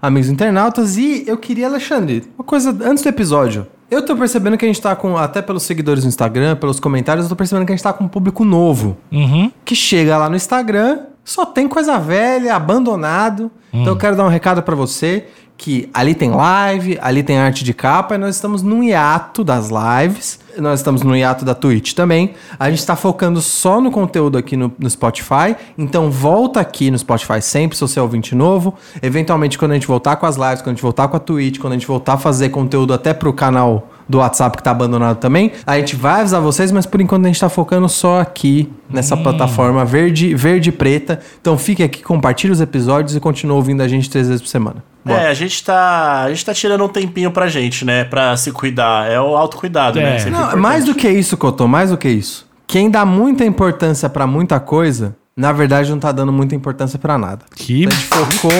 amigos internautas. E eu queria, Alexandre, uma coisa antes do episódio. Eu tô percebendo que a gente tá com, até pelos seguidores no Instagram, pelos comentários, eu tô percebendo que a gente tá com um público novo. Uhum. Que chega lá no Instagram, só tem coisa velha, abandonado. Então eu quero dar um recado pra você que ali tem live, ali tem arte de capa e nós estamos num hiato das lives. Nós estamos no hiato da Twitch também. A gente está focando só no conteúdo aqui no, no Spotify. Então volta aqui no Spotify sempre, se você é ouvinte novo. Eventualmente, quando a gente voltar com as lives, quando a gente voltar com a Twitch, quando a gente voltar a fazer conteúdo até pro canal do WhatsApp que tá abandonado também, a gente vai avisar vocês, mas por enquanto a gente tá focando só aqui nessa plataforma verde, verde e preta. Então fique aqui, compartilhe os episódios e continue ouvindo a gente três vezes por semana. Bora. É, a gente tá. A gente tá tirando um tempinho pra gente, né? Pra se cuidar. É o autocuidado, É. né? Não, mais do que isso, Cotô, mais do que isso. Quem dá muita importância pra muita coisa, na verdade não tá dando muita importância pra nada. Que A gente focou,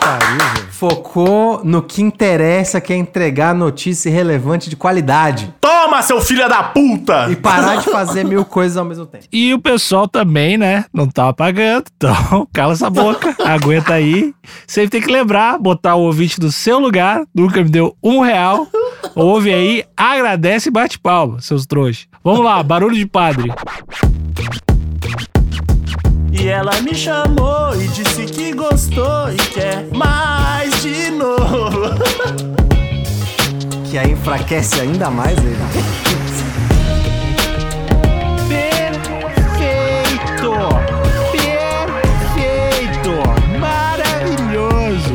pariu, velho. focou no que interessa, que é entregar notícia relevante de qualidade. Toma, seu filho da puta! E parar de fazer mil coisas ao mesmo tempo. E o pessoal também, né? Não tá pagando. Então, cala essa boca. aguenta aí. Sempre tem que lembrar, botar o ouvinte no seu lugar. Nunca me deu um real. Ouve aí, agradece e bate palma, seus trouxas. Vamos lá, barulho de padre. E ela me chamou e disse que gostou e quer mais de novo. Que aí enfraquece ainda mais ele. Perfeito! Perfeito! Maravilhoso!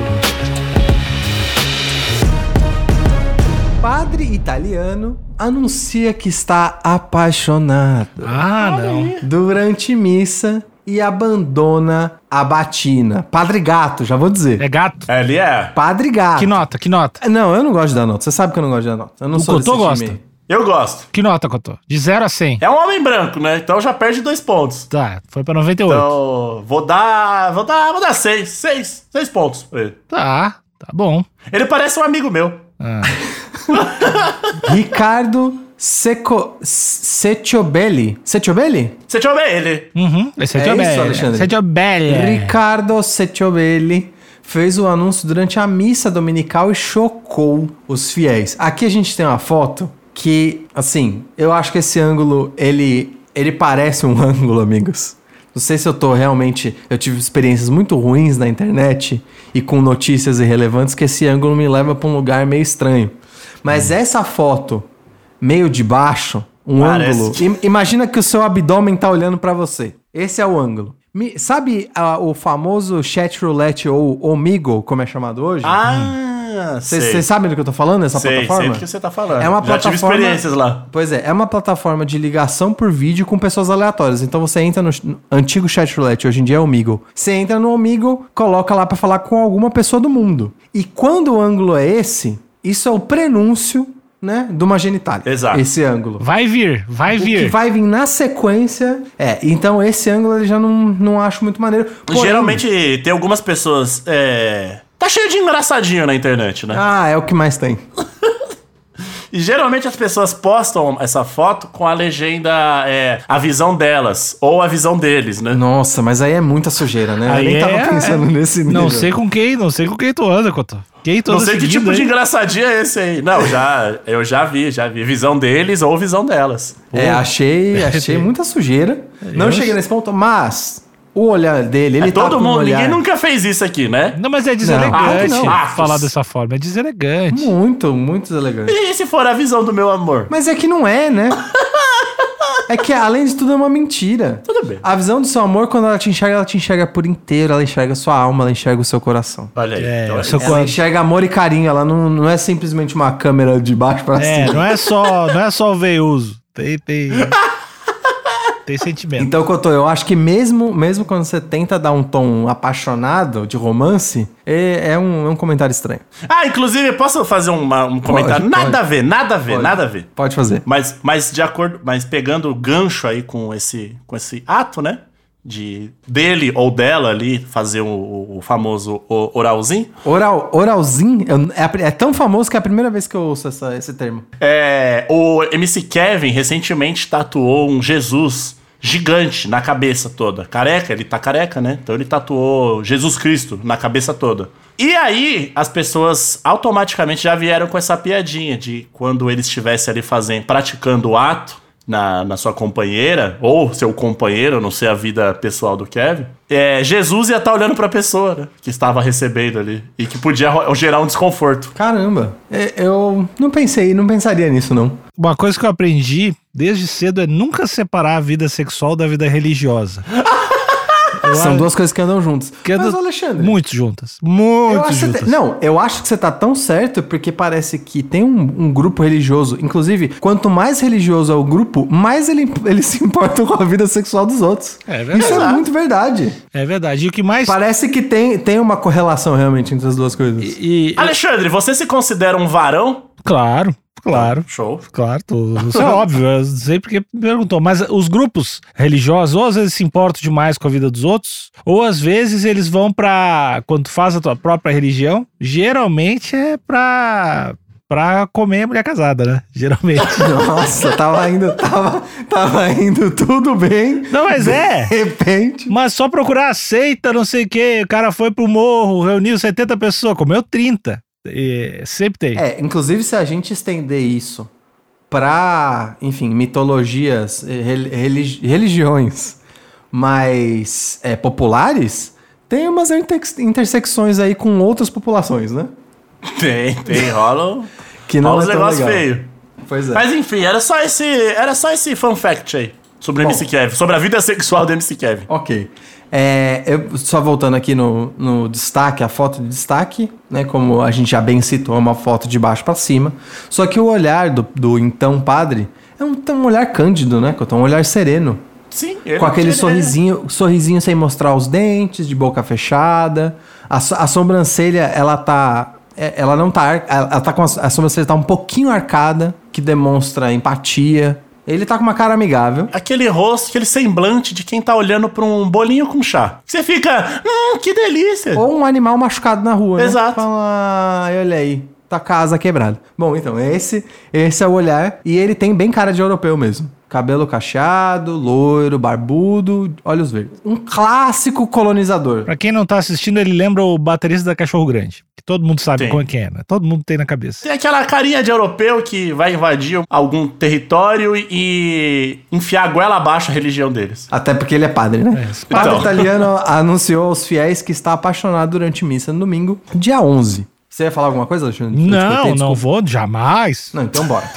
Padre italiano anuncia que está apaixonado. Ah, não. durante missa e abandona a batina. Padre Gato, já vou dizer. É gato? Ele é. Padre Gato. Que nota? Que nota? Não, eu não gosto de dar nota. Você sabe que eu não gosto de dar nota. Eu não O sou Cotô desse gosta. time. Eu gosto. Que nota, Cotô? De 0 a 100. É um homem branco, né? Então já perde dois pontos. Tá, foi pra 98. Então, vou dar. Vou dar. Vou dar seis. Seis. Seis pontos pra ele. Tá, tá bom. Ele parece um amigo meu. Ah. Ricardo Seco... Setiobelli. Setiobelli? Eu ver ele. Uhum. É, É Tiobelli. isso, Alexandre? Esse é Tiobelli. Ricardo Setiobelli fez o anúncio durante a missa dominical e chocou os fiéis. Aqui a gente tem uma foto que, assim, eu acho que esse ângulo, ele, ele parece um ângulo, amigos. Não sei se eu tô realmente. Eu tive experiências muito ruins na internet e com notícias irrelevantes que esse ângulo me leva pra um lugar meio estranho. Mas essa foto, meio de baixo, um Parece. ângulo. im- imagina que o seu abdômen tá olhando pra você. Esse é o ângulo. Me- sabe ah, o famoso chat roulette ou omigo, como é chamado hoje? Ah. Vocês sabem do que eu tô falando, essa sei, plataforma? sei do que você tá falando. É uma Já tive plataforma- experiências lá. Pois é, é uma plataforma de ligação por vídeo com pessoas aleatórias. Então você entra no, no antigo chat roulette, hoje em dia é Omigo. Você entra no Omigo, coloca lá pra falar com alguma pessoa do mundo. E quando o ângulo é esse, isso é o prenúncio, né, de uma genitália. Exato. Esse ângulo. Vai vir, vai O que vir. vai vir na sequência. É, então esse ângulo eu já não, não acho muito maneiro. Porém- Geralmente tem algumas pessoas. É... Tá cheio de engraçadinho na internet, né? Ah, é o que mais tem. E geralmente as pessoas postam essa foto com a legenda é, a visão delas ou a visão deles, né? Nossa, mas aí é muita sujeira, né? Aí eu nem é- tava pensando nesse nível. Não sei com quem, não sei com quem tu anda, Cotô. Não sei que tipo de aí? engraçadinho é esse aí. Não, já, eu já vi, já vi. Visão deles ou visão delas. É, achei, achei muita sujeira. Não cheguei nesse ponto, mas o olhar dele, ele É tá todo com um mundo, olhar ninguém nunca fez isso aqui, né? Não, mas é deselegante não. falar dessa forma. É deselegante. muito, muito elegante. E se for a visão do meu amor? Mas é que não é, né? É que, além de tudo, é uma mentira. Tudo bem. A visão do seu amor, quando ela te enxerga, ela te enxerga por inteiro. Ela enxerga a sua alma, ela enxerga o seu coração. Olha aí. É, então é o seu. Ela enxerga amor e carinho. Ela não, não é simplesmente uma câmera de baixo pra É, cima. não é só, não é só o veiuso. Tem, tem. tem sentimento. Então, Cotô, eu acho que mesmo, mesmo quando você tenta dar um tom apaixonado de romance, é, é um, é um comentário estranho. Ah, inclusive, posso fazer uma- um comentário? Pode, nada pode. a ver, nada a ver, Pode. nada a ver. Pode fazer. Mas, mas de acordo, mas pegando o gancho aí com esse, com esse ato, né? De dele ou dela ali fazer o, o famoso oralzinho. Oral, oralzinho é, é tão famoso que é a primeira vez que eu ouço essa- esse termo. É, o MC Kevin recentemente tatuou um Jesus gigante na cabeça toda. Careca, ele tá careca, né? Então ele tatuou Jesus Cristo na cabeça toda. E aí, as pessoas automaticamente já vieram com essa piadinha de quando ele estivesse ali fazendo, praticando o ato na, na sua companheira, ou seu companheiro, não sei a vida pessoal do Kevin, é, Jesus ia estar olhando pra pessoa, né? Que estava recebendo ali. E que podia gerar um desconforto. Caramba, é, eu não pensei, não pensaria nisso, não. Uma coisa que eu aprendi desde cedo é nunca separar a vida sexual da vida religiosa. Eu São acho duas coisas que andam juntas. que é Mas, Alexandre, Muito juntas. Muito você juntas. tá- não, eu acho que você tá tão certo porque parece que tem um, um grupo religioso. Inclusive, quanto mais religioso é o grupo, mais ele, eles se importam com a vida sexual dos outros. É verdade. Isso é muito verdade. É verdade. E o que mais. Parece que tem, tem uma correlação realmente entre as duas coisas. E, e- Alexandre, você se considera um varão? Claro, claro. Show. Claro, tô- isso é óbvio, eu sei porque perguntou. Mas os grupos religiosos, ou às vezes se importam demais com a vida dos outros, ou às vezes eles vão pra. Quando tu faz a tua própria religião, geralmente é pra. Pra comer mulher casada, né? Geralmente. Nossa, tava indo, tava, tava indo tudo bem. Não, mas é. De repente. Mas só procurar aceita, não sei o quê. O cara foi pro morro, reuniu 70 pessoas, comeu 30. E sempre tem. É, inclusive se a gente estender isso pra, enfim, mitologias, eh, rel- religi- religiões mais é, populares, tem umas intersex- intersecções aí com outras populações, né? Tem, tem, rola, um- Que não rola é negócios legal. feios. Pois é. Mas enfim, era só esse, era só esse fun fact aí. Sobre Bom. MC Kevin, sobre a vida sexual do MC Kevin. Ok. É, eu, só voltando aqui no, no destaque, a foto de destaque, né? Como a gente já bem citou, é uma foto de baixo pra cima. Só que o olhar do, do então padre é um, um olhar cândido, né? Um olhar sereno. Sim, ele Com aquele ele- sorrisinho, sorrisinho sem mostrar os dentes, de boca fechada. A, a sobrancelha, ela tá. é- Ela não tá. ela tá com a, a sobrancelha tá um pouquinho arcada, que demonstra empatia. Ele tá com uma cara amigável. Aquele rosto, aquele semblante de quem tá olhando pra um bolinho com chá. Você fica, hum, que delícia. Ou um animal machucado na rua, né? Exato. Fala, "Ai, olha aí, tá casa quebrada. Bom, então, esse, esse é o olhar. E ele tem bem cara de europeu mesmo. Cabelo cacheado, loiro, barbudo, olhos verdes. Um clássico colonizador. Pra quem não tá assistindo, ele lembra o baterista da Cachorro Grande. Que todo mundo sabe Tem. qual é que é, né? Todo mundo tem na cabeça. Tem aquela carinha de europeu que vai invadir algum território e enfiar a goela abaixo a religião deles. Até porque ele é padre, né? É, padre então. italiano anunciou aos fiéis que está apaixonado durante missa no domingo, dia 11. Você ia falar alguma coisa, Alexandre? Não, não vou, jamais. Não, então bora.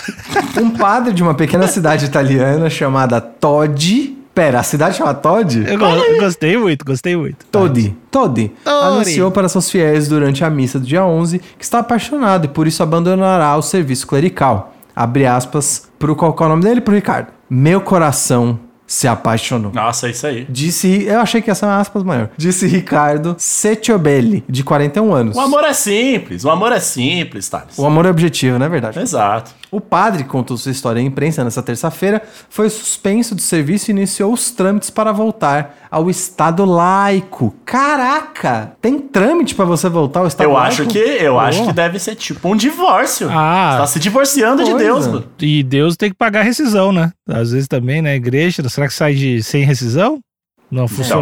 um padre de uma pequena cidade italiana chamada Todi. Pera, a cidade chama Todi? Eu go- gostei muito, gostei muito. Todi. Todi. Anunciou para seus fiéis durante a missa do dia 11 que está apaixonado e por isso abandonará o serviço clerical. Abre aspas pro qual qual é o nome dele? Pro Ricardo. Meu coração se apaixonou. Nossa, é isso aí. Disse, eu achei que ia ser uma aspas maior. Disse Ricardo Setiobelli, de 41 anos. O amor é simples, o amor é simples, Thales. O amor é objetivo, não é verdade? Exato. O padre contou sua história à imprensa nessa terça-feira, foi suspenso do serviço e iniciou os trâmites para voltar ao Estado laico. Caraca! Tem trâmite para você voltar ao Estado Eu laico? acho que eu Pô. acho que deve ser tipo um divórcio. Ah. Você tá se divorciando de. Deus, mano. E Deus tem que pagar rescisão, né? Às vezes também na igreja, será que sai de sem rescisão? Não, funcio-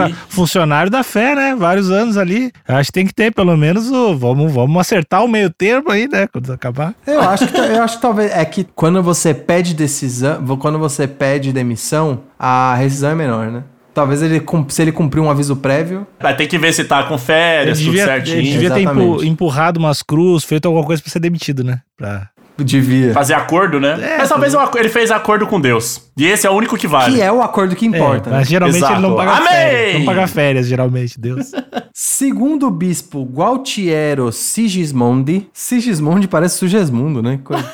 aí funcionário da fé, né? Vários anos ali. Acho que tem que ter, pelo menos, o. Vamos, vamos acertar o meio termo aí, né? Quando acabar. Eu acho que, eu acho que talvez é que quando você pede decisão, quando você pede demissão, a rescisão é menor, né? Talvez ele se ele cumprir um aviso prévio, Vai ter que ver se tá com férias, tudo devia, certinho. ele devia ter Exatamente. empu- empurrado umas cruz, feito alguma coisa pra ser demitido, né? Pra... devia. Fazer acordo, né? É, Mas talvez um aco- ele fez acordo com Deus. E esse é o único que vale. Que é o acordo que importa. É, né? mas geralmente Exato. ele não paga Amém! férias. Não paga férias, geralmente, Deus. Segundo o bispo Gualtiero Sigismondi, Sigismondi parece Sugesmundo, né? Coisa-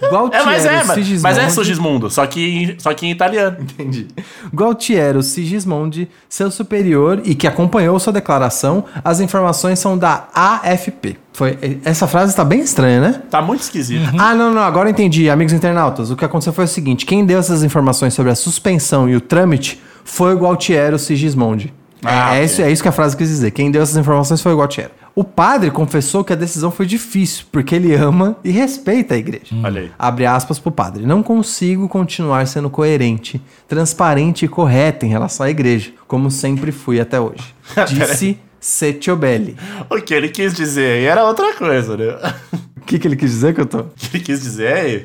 É, mas é, Gualtiero Sigismondi- mas é Sugismundo, só que, em- só que em italiano. Entendi. Gualtiero Sigismondi, seu superior e que acompanhou sua declaração, as informações são da AFP. Foi, essa frase está bem estranha, né? Tá muito esquisito. Ah, não, não, agora entendi, amigos internautas. O que aconteceu foi o seguinte: quem deu essas informações sobre a suspensão e o trâmite foi o Gualtiero Sigismondi. É- Ah, é, isso, é isso que a frase quis dizer. Quem deu essas informações foi o Gualtiero. O padre confessou que a decisão foi difícil, porque ele ama e respeita a igreja. Olha aí. Abre aspas pro padre. Não consigo continuar sendo coerente, transparente e correto em relação à igreja, como sempre fui até hoje. Disse Setiobelli. O que ele quis dizer aí era outra coisa, né? O que, que ele quis dizer que eu tô? O que ele quis dizer é: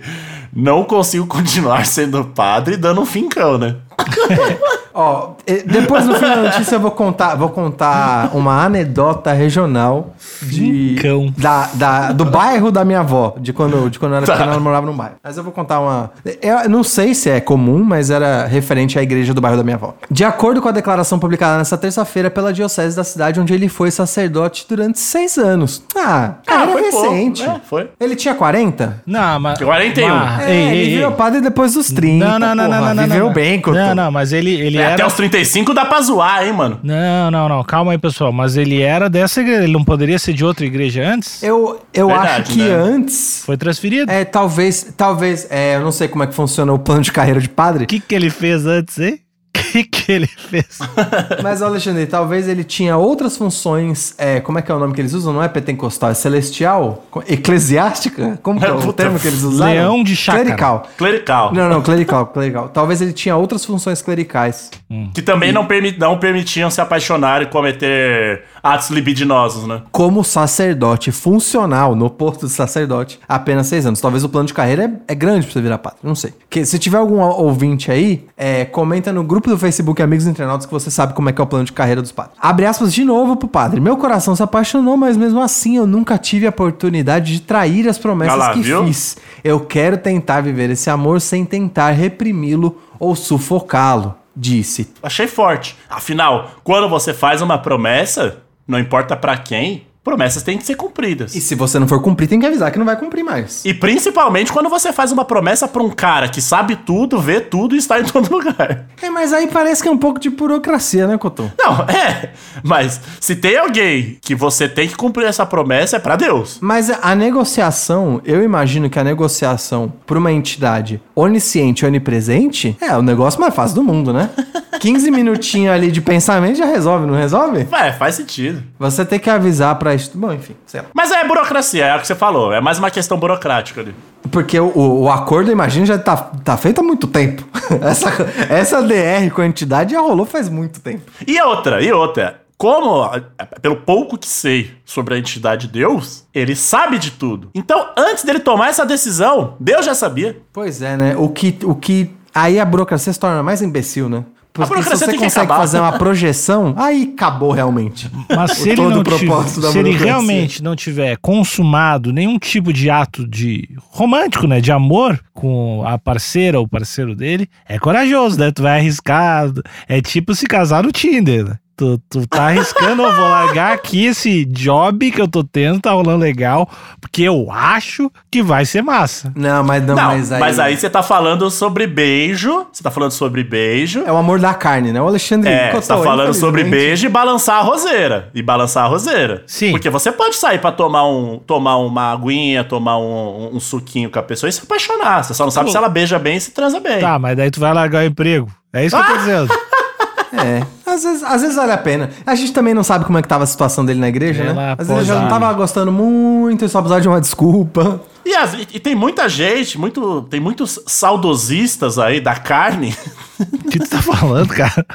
não consigo continuar sendo padre dando um fincão, né? Ó, eh, depois no fim da notícia eu vou contar, vou contar uma anedota regional de Fincão. da, da- do bairro da minha avó, de quando, de quando eu era Tá. ela morava num bairro. Mas eu vou contar uma. Eu não sei se é comum, mas era referente à igreja do bairro da minha avó. De acordo com a declaração publicada nessa terça-feira pela diocese da cidade, onde ele foi sacerdote durante seis anos. Ah, cara, foi é pouco. recente. É, foi. Ele tinha 40? Não, mas. 41. mas- É, ei, ei, ele ei. virou padre depois dos 30. Não, não, não, porra, não, não, não. Viveu não. bem, Cotô. Não, não, mas ele, ele era. Até os 35 dá pra zoar, hein, mano? Não, não, não. Calma aí, pessoal. Mas ele era dessa igreja. Ele não poderia ser de outra igreja antes? Eu, eu Verdade, acho que né? antes. Foi transferido. É, talvez, talvez, é, eu não sei como é que funciona o plano de carreira de padre, O que, que ele fez antes, hein? O que, que ele fez? mas Alexandre, talvez ele tinha outras funções, é, como é que é o nome que eles usam? Não é pentecostal, é celestial? Eclesiástica? Como que é o termo que eles usaram? leão de chácara. Clerical. Clerical. Não, não, clerical, clerical. Talvez ele tinha outras funções clericais. Que também não, permi não permitiam se apaixonar e cometer atos libidinosos, né? Como sacerdote funcional no posto de sacerdote, apenas seis anos. Talvez o plano de carreira é, é grande pra você virar padre, não sei. Que, se tiver algum ouvinte aí, é, comenta no grupo do Facebook Amigos Internautas que você sabe como é que é o plano de carreira dos padres. Abre aspas de novo pro padre. Meu coração se apaixonou, mas mesmo assim eu nunca tive a oportunidade de trair as promessas lá, que viu? fiz. Eu quero tentar viver esse amor sem tentar reprimi-lo ou sufocá-lo, disse. Achei forte. Afinal, quando você faz uma promessa, não importa pra quem, promessas têm que ser cumpridas. E se você não for cumprir, tem que avisar que não vai cumprir mais. E principalmente quando você faz uma promessa pra um cara que sabe tudo, vê tudo e está em todo lugar. É, mas aí parece que é um pouco de burocracia, né, Cotô? Não, é. Mas se tem alguém que você tem que cumprir essa promessa, é pra Deus. Mas a negociação, eu imagino que a negociação por uma entidade onisciente onipresente é o negócio mais fácil do mundo, né? 15 minutinhos ali de pensamento já resolve, não resolve? É, faz sentido. Você tem que avisar pra isso. Bom, enfim, sei lá. Mas é burocracia, é o que você falou. É mais uma questão burocrática ali. Porque o, o, acordo, eu imagino, já tá, tá feito há muito tempo. Essa, essa DR com a entidade já rolou faz muito tempo. E outra, e outra. Como, pelo pouco que sei sobre a entidade Deus, ele sabe de tudo. Então, antes dele tomar essa decisão, Deus já sabia. Pois é, né? O que, o que. Aí a burocracia se torna mais imbecil, né? Porque se burocracia você consegue acabar. fazer uma projeção, aí acabou realmente. Mas se ele, Todo não tiver, da se ele realmente não tiver consumado nenhum tipo de ato de romântico, né, de amor com a parceira ou parceiro dele, é corajoso, né? Tu vai arriscar, é tipo se casar no Tinder, né? Tu, tu tá arriscando, eu vou largar aqui esse job que eu tô tendo, tá rolando legal, porque eu acho que vai ser massa. Não, mas não, Não, mas aí. você tá falando sobre beijo. Você tá falando sobre beijo. É o amor da carne, né? O Alexandre É, Cotô, você tá falando sobre beijo e balançar a roseira. E balançar a roseira. Sim. Porque você pode sair pra tomar, um, tomar uma aguinha, tomar um, um suquinho com a pessoa e se apaixonar. Você só não sabe Pô. se ela beija bem e se transa bem. Tá, mas daí tu vai largar o emprego. É isso que eu tô dizendo. É, às vezes, às vezes vale a pena. A gente também não sabe como é que tava a situação dele na igreja, Ela né? Às vezes já não tava gostando muito e só precisava de uma desculpa. E, as- e- e tem muita gente, muito, tem muitos saudosistas aí da carne. O que tu tá falando, cara?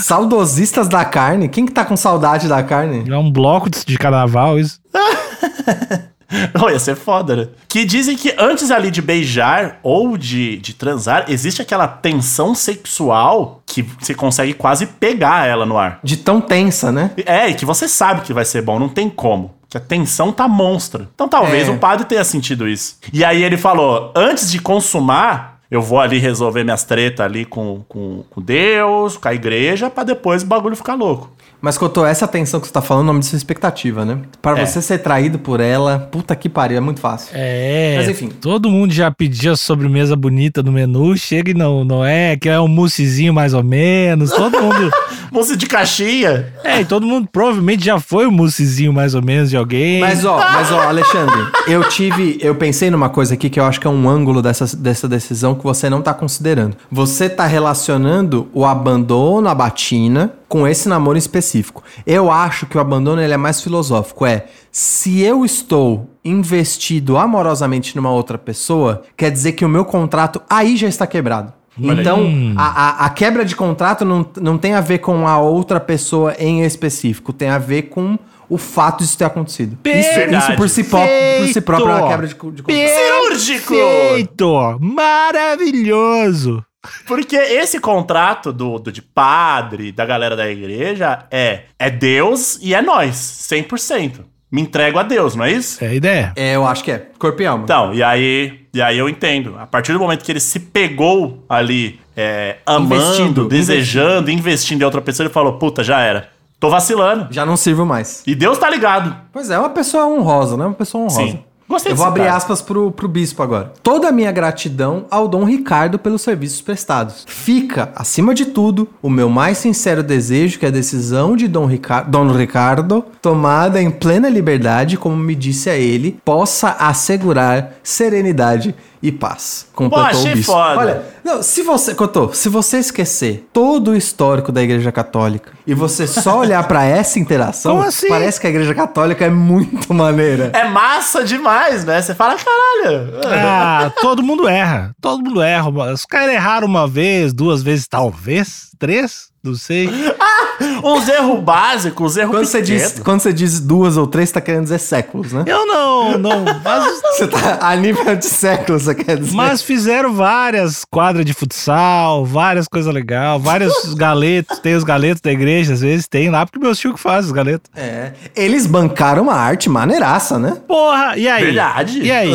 Saudosistas da carne? Quem que tá com saudade da carne? É um bloco de de carnaval isso. Oh, ia ser foda, né? Que dizem que antes ali de beijar ou de, de transar, existe aquela tensão sexual que você consegue quase pegar ela no ar. De tão tensa, né? É, e que você sabe que vai ser bom, não tem como. Que a tensão tá monstra. Então talvez É. o padre tenha sentido isso. E aí ele falou: antes de consumar, eu vou ali resolver minhas tretas ali com, com, com Deus, com a igreja, pra depois o bagulho ficar louco. Mas, Cotô, essa atenção que você tá falando é o nome disso é expectativa, né? Para É. você ser traído por ela, puta que pariu, é muito fácil. É. Mas, enfim. Todo mundo já pedia sobremesa bonita no menu, chega e não, não é, que é um moussezinho mais ou menos. Todo mundo. Moça de caixinha. é, e todo mundo provavelmente já foi o moussezinho mais ou menos de alguém. Mas ó, mas ó, Alexandre, eu tive, eu pensei numa coisa aqui que eu acho que é um ângulo dessa, dessa decisão que você não tá considerando. Você tá relacionando o abandono, a batina, com esse namoro específico. Eu acho que o abandono ele é mais filosófico, é se eu estou investido amorosamente numa outra pessoa, quer dizer que o meu contrato aí já está quebrado. Olha. Então, a, a- a quebra de contrato não, não tem a ver com a outra pessoa em específico, tem a ver com o fato disso ter acontecido. Isso, Verdade. isso por, si pró- por si próprio é uma quebra de, de contrato. Cirúrgico! Perfeito! Maravilhoso! Porque esse contrato do, do de padre, da galera da igreja, é, é Deus e é nós, 100%. Me entrego a Deus, não é isso? É a ideia. É, eu acho que é. Corpo e alma. Então, e aí, e aí eu entendo. A partir do momento que ele se pegou ali, é, amando, Investindo, desejando, investindo em outra pessoa, ele falou: puta, já era. Tô vacilando. Já não sirvo mais. E Deus tá ligado. Pois é, é uma pessoa honrosa, né? Uma pessoa honrosa. Sim. Gostei Eu vou abrir cara. aspas pro, pro bispo agora. Toda a minha gratidão ao Dom Ricardo pelos serviços prestados. Fica, acima de tudo, o meu mais sincero desejo que a decisão de Dom, Rica Dom Ricardo, tomada em plena liberdade, como me disse a ele, possa assegurar serenidade e paz. Completou achei o bispo. foda. Olha, não, se você, Cotô, se você esquecer todo o histórico da Igreja Católica e você só olhar pra essa interação, Como assim? parece que a Igreja Católica é muito maneira. É massa demais, né? Você fala, caralho. Ah, todo mundo erra. Todo mundo erra. Os caras erraram uma vez, duas vezes, talvez, três, não sei. Uns erros básicos, uns erros Quando você, diz, pequenos. quando você diz duas ou três, você tá querendo dizer séculos, né? Eu não, não. Mas, Você tá a nível de séculos, você quer dizer. mas fizeram várias quadras de futsal, várias coisas legais, vários galetos. Tem os galetos da igreja, às vezes tem lá, porque meus tio que faz os galetos. É. Eles bancaram uma arte maneiraça, né? Porra, e aí? Verdade. E aí?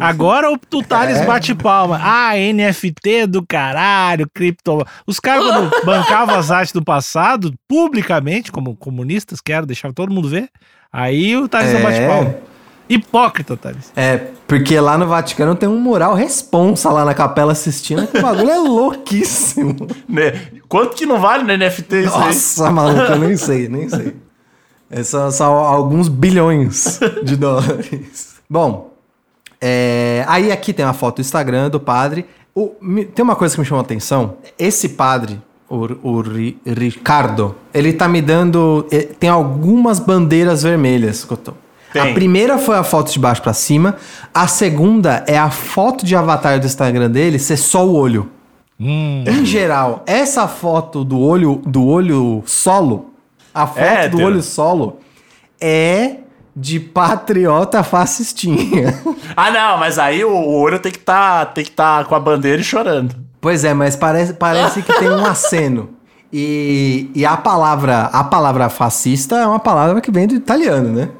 Agora o, Thales É. bate palma. Ah, NFT do caralho, cripto. Os caras, quando bancavam as artes do passado, publicamente, como comunistas, quero deixar todo mundo ver. Aí o Thales não É. bate palma. Hipócrita, Thales. É, porque lá no Vaticano tem um mural responsa lá na capela assistindo, que o bagulho é louquíssimo. Né? Quanto que não vale no NFT isso aí? Nossa, maluco, eu nem sei, nem sei. É só, só alguns bilhões de dólares. Bom, é, aí aqui tem uma foto do Instagram do padre. O- tem uma coisa que me chamou a atenção. Esse padre, o, o Ri- Ricardo, ele tá me dando. eh, Tem algumas bandeiras vermelhas que eu tô. A Tem. primeira foi a foto de baixo pra cima. A segunda é a foto de avatar do Instagram dele ser só o olho. Hum. Em geral, essa foto do olho do olho solo, a foto É, do olho solo é de patriota fascistinha. Ah, não, mas aí o, o olho tem que tá, tem que tá com a bandeira e chorando. Pois é, mas parece, parece que tem um aceno. E, e a palavra a palavra fascista é uma palavra que vem do italiano, né?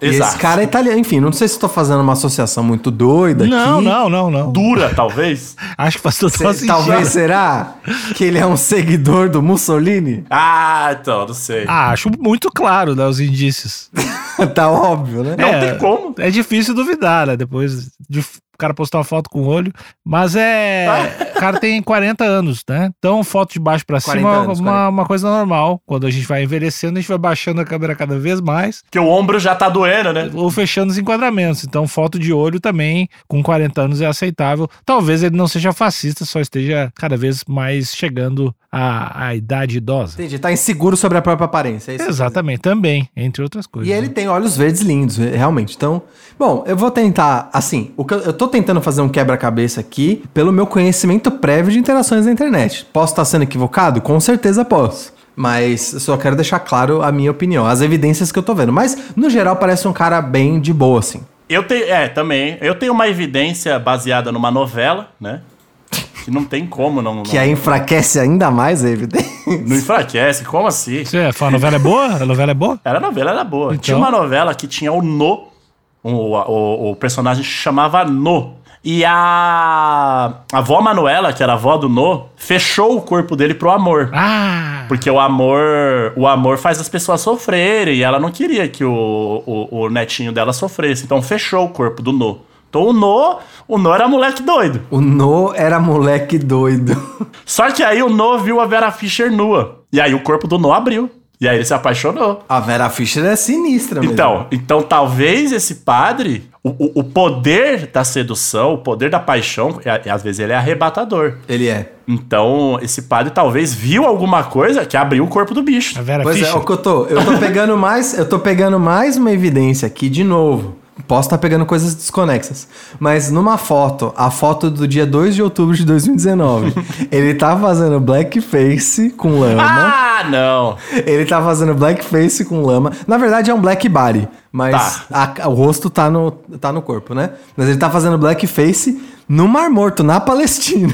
E Exato. esse cara é italiano. Enfim, não sei se estou fazendo uma associação muito doida Não, aqui. não, não, não. Dura, talvez. Acho que faz todo Cê- sentido. talvez será que ele é um seguidor do Mussolini? Ah, então, não sei. Ah, acho muito claro, né, os indícios. tá óbvio, né? Não é, tem como. É difícil duvidar, né? Depois de o cara postar uma foto com o olho. Mas é. O cara tem 40 anos, né? Então, foto de baixo pra 40 cima é uma, 40. uma coisa normal. Quando a gente vai envelhecendo, a gente vai baixando a câmera cada vez mais Porque o ombro já tá doendo, né? ou fechando os enquadramentos. Então, foto de olho também, com 40 anos, é aceitável. Talvez ele não seja fascista, só esteja cada vez mais chegando à, à idade idosa. Entendi, tá inseguro sobre a própria aparência. é Exatamente, também, entre outras coisas. E ele tem olhos verdes lindos, realmente. Então, bom, eu vou tentar, assim, o que eu, eu tô tentando fazer um quebra-cabeça aqui pelo meu conhecimento prévio de interações na internet. Posso estar sendo equivocado? Com certeza posso. Mas eu só quero deixar claro a minha opinião, as evidências que eu tô vendo. Mas, no geral, parece um cara bem de boa, assim. Eu tenho, é, também. Eu tenho uma evidência baseada numa novela, né? Que não tem como não. Que não, aí enfraquece ainda mais a evidência. não enfraquece. Como assim? Você fala, a novela é boa? A novela é boa? Era a novela, era boa. Então? Tinha uma novela que tinha o No. O, o, o personagem chamava No. E a, a avó Manuela, que era a avó do No, fechou o corpo dele pro amor. Ah! Porque o amor, o amor faz as pessoas sofrerem e ela não queria que o, o, o netinho dela sofresse. Então fechou o corpo do No. Então o No, o No era moleque doido. O No era moleque doido. Só que aí o No viu a Vera Fischer nua. E aí o corpo do No abriu. E aí ele se apaixonou. A Vera Fischer é sinistra mesmo. Então, então talvez esse padre, o, o, o poder da sedução, o poder da paixão, é- é- às vezes ele é arrebatador. Ele é. Então, esse padre talvez viu alguma coisa que abriu o corpo do bicho. A Vera Pois Fischer. é, o que eu tô. Eu tô pegando mais. Eu tô pegando mais uma evidência aqui de novo. Posso estar pegando coisas desconexas. Mas numa foto, a foto do dia 2 de outubro de 2019, ele tá fazendo blackface com lama. Ah, não! Ele tá fazendo blackface com lama. Na verdade é um black body, mas Tá. a- o rosto tá no, tá no corpo, né? Mas ele tá fazendo blackface no Mar Morto, na Palestina.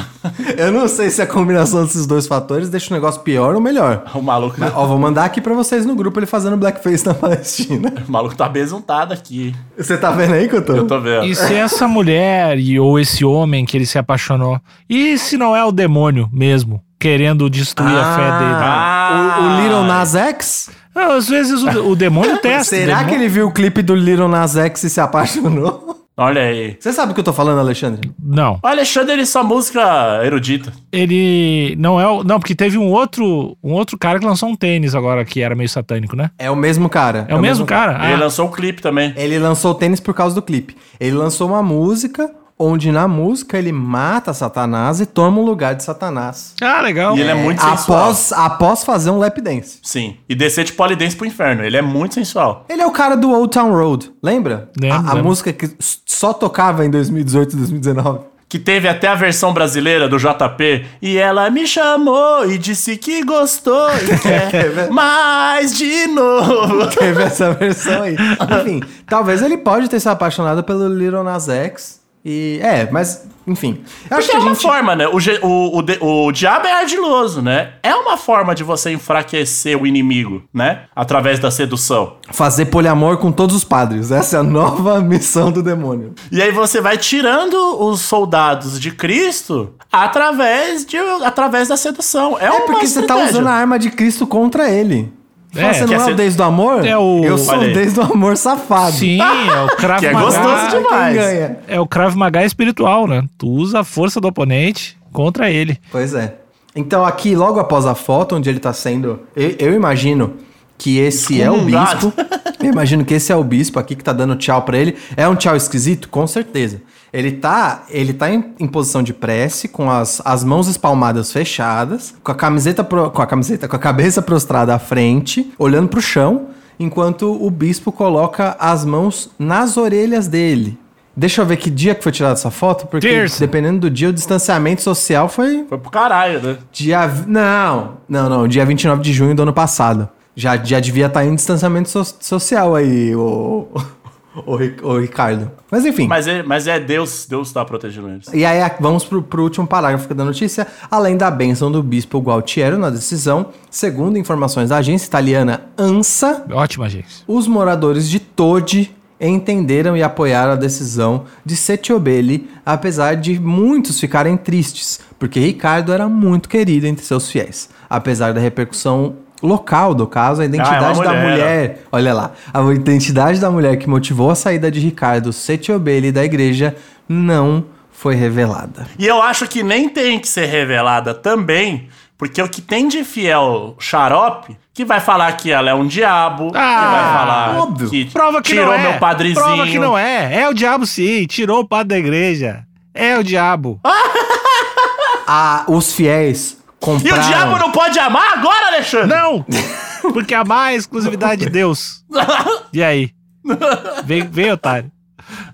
Eu não sei se a combinação desses dois fatores deixa o negócio pior ou melhor. O maluco, Mas, ó, vou mandar aqui pra vocês no grupo ele fazendo blackface na Palestina. o maluco tá besuntado aqui. Você tá vendo aí, Couto? Eu tô vendo. E se essa mulher e, ou esse homem que ele se apaixonou? E se não é o demônio mesmo, querendo destruir a fé dele? Ah, O, o Little Nas X? Ah, Às vezes o, o demônio testa. Será o que demônio- ele viu o clipe do Little Nas X e se apaixonou? Olha aí. Você sabe o que eu tô falando, Alexandre? Não. O Alexandre, ele só música erudita. Ele não é o. Não, porque teve um outro, um outro cara que lançou um tênis agora que era meio satânico, né? É o mesmo cara. É, o mesmo cara? Ah, Ele lançou o clipe também. Ele lançou o tênis por causa do clipe. Ele lançou uma música onde na música ele mata Satanás e toma o lugar de Satanás. Ah, legal. E ele é muito sensual. Após, após fazer um lap dance. Sim. E descer de polidense pro inferno. Ele é muito sensual. Ele é o cara do Old Town Road, lembra? Lembro, a, a lembro. música que só tocava em 2018 e 2019. Que teve até a versão brasileira do JP. E ela me chamou e disse que gostou e quer mais de novo. Teve essa versão aí. Enfim, talvez ele pode ter se apaixonado pelo Little Nas X. E. É, mas, enfim. Acho Porque que é uma gente. forma, né? O, o, o, o diabo é ardiloso, né? É uma forma de você enfraquecer o inimigo, né? Através da sedução. Fazer poliamor com todos os padres. Essa é a nova missão do demônio. E aí você vai tirando os soldados de Cristo através, de, através da sedução. É, É porque você tá usando a arma de Cristo contra ele. É, Fala, você quer não é ser- o desde do amor? É o- Eu sou Olha o desde do amor safado. Sim, é o Krav Que é Maga. gostoso Ah, demais. ganha? É o Krav Maga espiritual, né? Tu usa a força do oponente contra ele. Pois é. Então aqui, logo após a foto onde ele tá sendo... Eu, eu imagino que esse é o bispo. Eu imagino que esse é o bispo aqui que tá dando tchau pra ele. É um tchau esquisito? Com certeza. Ele tá, ele tá em, em posição de prece, com as, as mãos espalmadas fechadas, com a camiseta, pro- com a camiseta, com a cabeça prostrada à frente, olhando pro chão, enquanto o bispo coloca as mãos nas orelhas dele. Deixa eu ver que dia que foi tirada essa foto, porque Terça. dependendo do dia, o distanciamento social foi Foi pro caralho, né? dia... Não, não, não, dia 29 de junho do ano passado. Já, já devia estar em distanciamento so- social aí, o, o, o Ricardo. Mas enfim. Mas é, mas é Deus, Deus tá protegendo eles. E aí a- vamos pro, pro último parágrafo da notícia. Além da bênção do bispo Gualtiero na decisão, segundo informações da agência italiana ANSA, Ótima, gente. os moradores de Todi entenderam e apoiaram a decisão de Setiobelli, apesar de muitos ficarem tristes, porque Ricardo era muito querido entre seus fiéis. Apesar da repercussão local do caso, a identidade Ah, é da mulher. mulher, olha lá, a identidade da mulher que motivou a saída de Ricardo Setiobelli da igreja não foi revelada. E eu acho que nem tem que ser revelada também, porque o que tem de fiel xarope, que vai falar que ela é um diabo, que vai falar óbvio. que Prova que tirou não é. meu padrezinho. Prova que não é. É o diabo sim. Tirou o padre da igreja. É o diabo. Ah, os fiéis E compraram... o diabo não pode amar agora, Alexandre? Não! Porque amar é exclusividade de Deus. E aí? Vem, vem otário.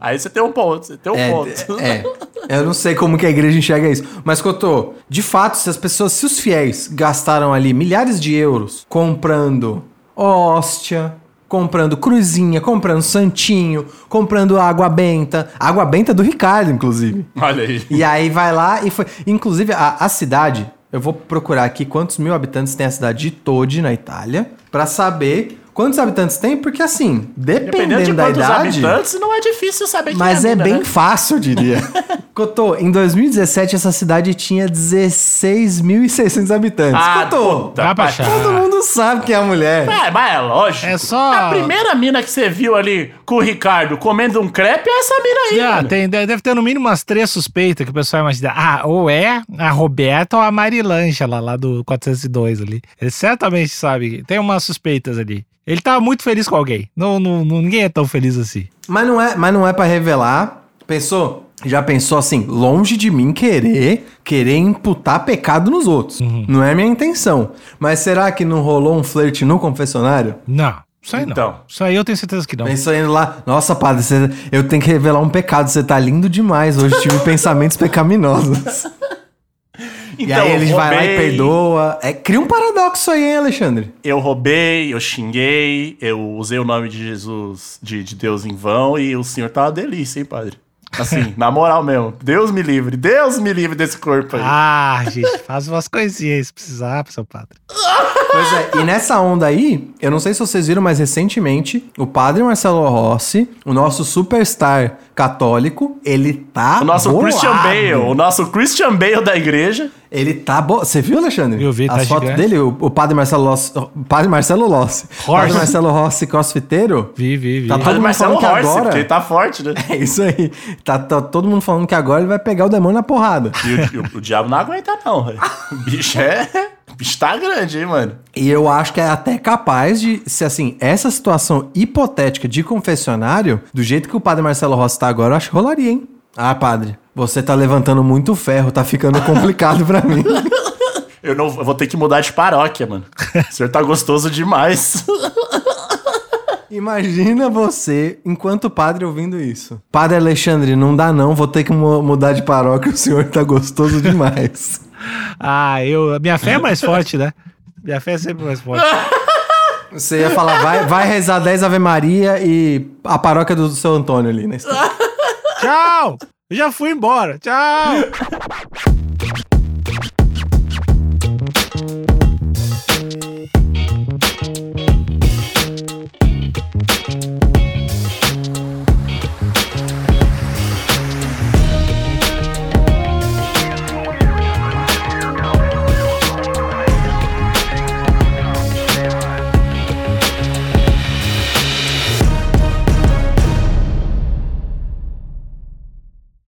Aí você tem um ponto, você tem um É, ponto. é, eu não sei como que a igreja enxerga isso. Mas, Cotô, de fato, se as pessoas, se os fiéis gastaram ali milhares de euros comprando hóstia, comprando cruzinha, comprando santinho, comprando água benta, água benta do Ricardo, inclusive. Olha aí. E aí vai lá e foi. Inclusive, a, a cidade, eu vou procurar aqui quantos mil habitantes tem a cidade de Todi, na Itália, pra saber Quantos habitantes tem? Porque assim, dependendo, Dependendo de da quantos idade. habitantes, não é difícil saber quem Mas é, a é bem né? fácil, eu diria. Cotô, em 2017 essa cidade tinha 16.600 habitantes. Ah, Cotô, puta, Vai pra todo mundo sabe que é a mulher. É, mas é lógico. É só- A primeira mina que você viu ali com o Ricardo comendo um crepe é essa mina aí, Ah, mano. tem, deve ter no mínimo umas três suspeitas que o pessoal imagina. Ah, ou é a Roberta ou a Marilângela lá do 402 ali. Ele certamente sabe. Tem umas suspeitas ali. Ele tá muito feliz com alguém. Não, não, não- ninguém é tão feliz assim. Mas não é, mas não é para revelar. Pensou? Já pensou assim, longe de mim querer, querer imputar pecado nos outros. Uhum. Não é minha intenção. Mas será que não rolou um flerte no confessionário? Não, isso aí não. Então. Isso aí eu tenho certeza que não. Pensou indo lá, nossa, padre, você- eu tenho que revelar um pecado, você tá lindo demais. Hoje tive pensamentos pecaminosos. e aí ele vai lá e roubei, perdoa. É, cria um paradoxo aí, hein, Alexandre? Eu roubei, eu xinguei, eu usei o nome de Jesus, de, de Deus em vão, e o senhor tá uma delícia, hein, padre? Assim, na moral mesmo. Deus me livre, Deus me livre desse corpo aí. Ah, gente, faz umas coisinhas se precisar, seu padre. Pois é, e nessa onda aí, eu não sei se vocês viram, mas recentemente, o padre Marcelo Rossi, o nosso superstar católico, ele tá o nosso bolado. Christian Bale, o nosso Christian Bale da igreja. Ele tá bo... Você viu, Alexandre? Eu vi, tá As fotos gigante. dele, o, o padre Marcelo Rossi, o padre Marcelo Rossi. O Padre. Marcelo Rossi crossfiteiro. Vi, vi, vi. Tá todo mundo Marcelo falando que Horse, agora- porque ele tá forte, né? É isso aí. Tá, tá todo mundo falando que agora ele vai pegar o demônio na porrada. E o, o- o diabo não aguenta, não, velho. O bicho é. O bicho tá grande, hein, mano? E eu acho que é até capaz de, se assim, essa situação hipotética de confessionário, do jeito que o padre Marcelo Rossi tá agora, eu acho que rolaria, hein? Ah, padre, você tá levantando muito ferro, tá ficando complicado pra mim. Eu, não, eu vou ter que mudar de paróquia, mano. O senhor tá gostoso demais. Imagina você, enquanto padre, ouvindo isso. Padre Alexandre, não dá não, vou ter que mu- mudar de paróquia, o senhor tá gostoso demais. Ah, eu, minha fé é mais forte, né? Minha fé é sempre mais forte. Você ia falar, vai, vai rezar 10 Ave Maria e a paróquia do seu Antônio ali, né? Tchau! Eu já fui embora. Tchau!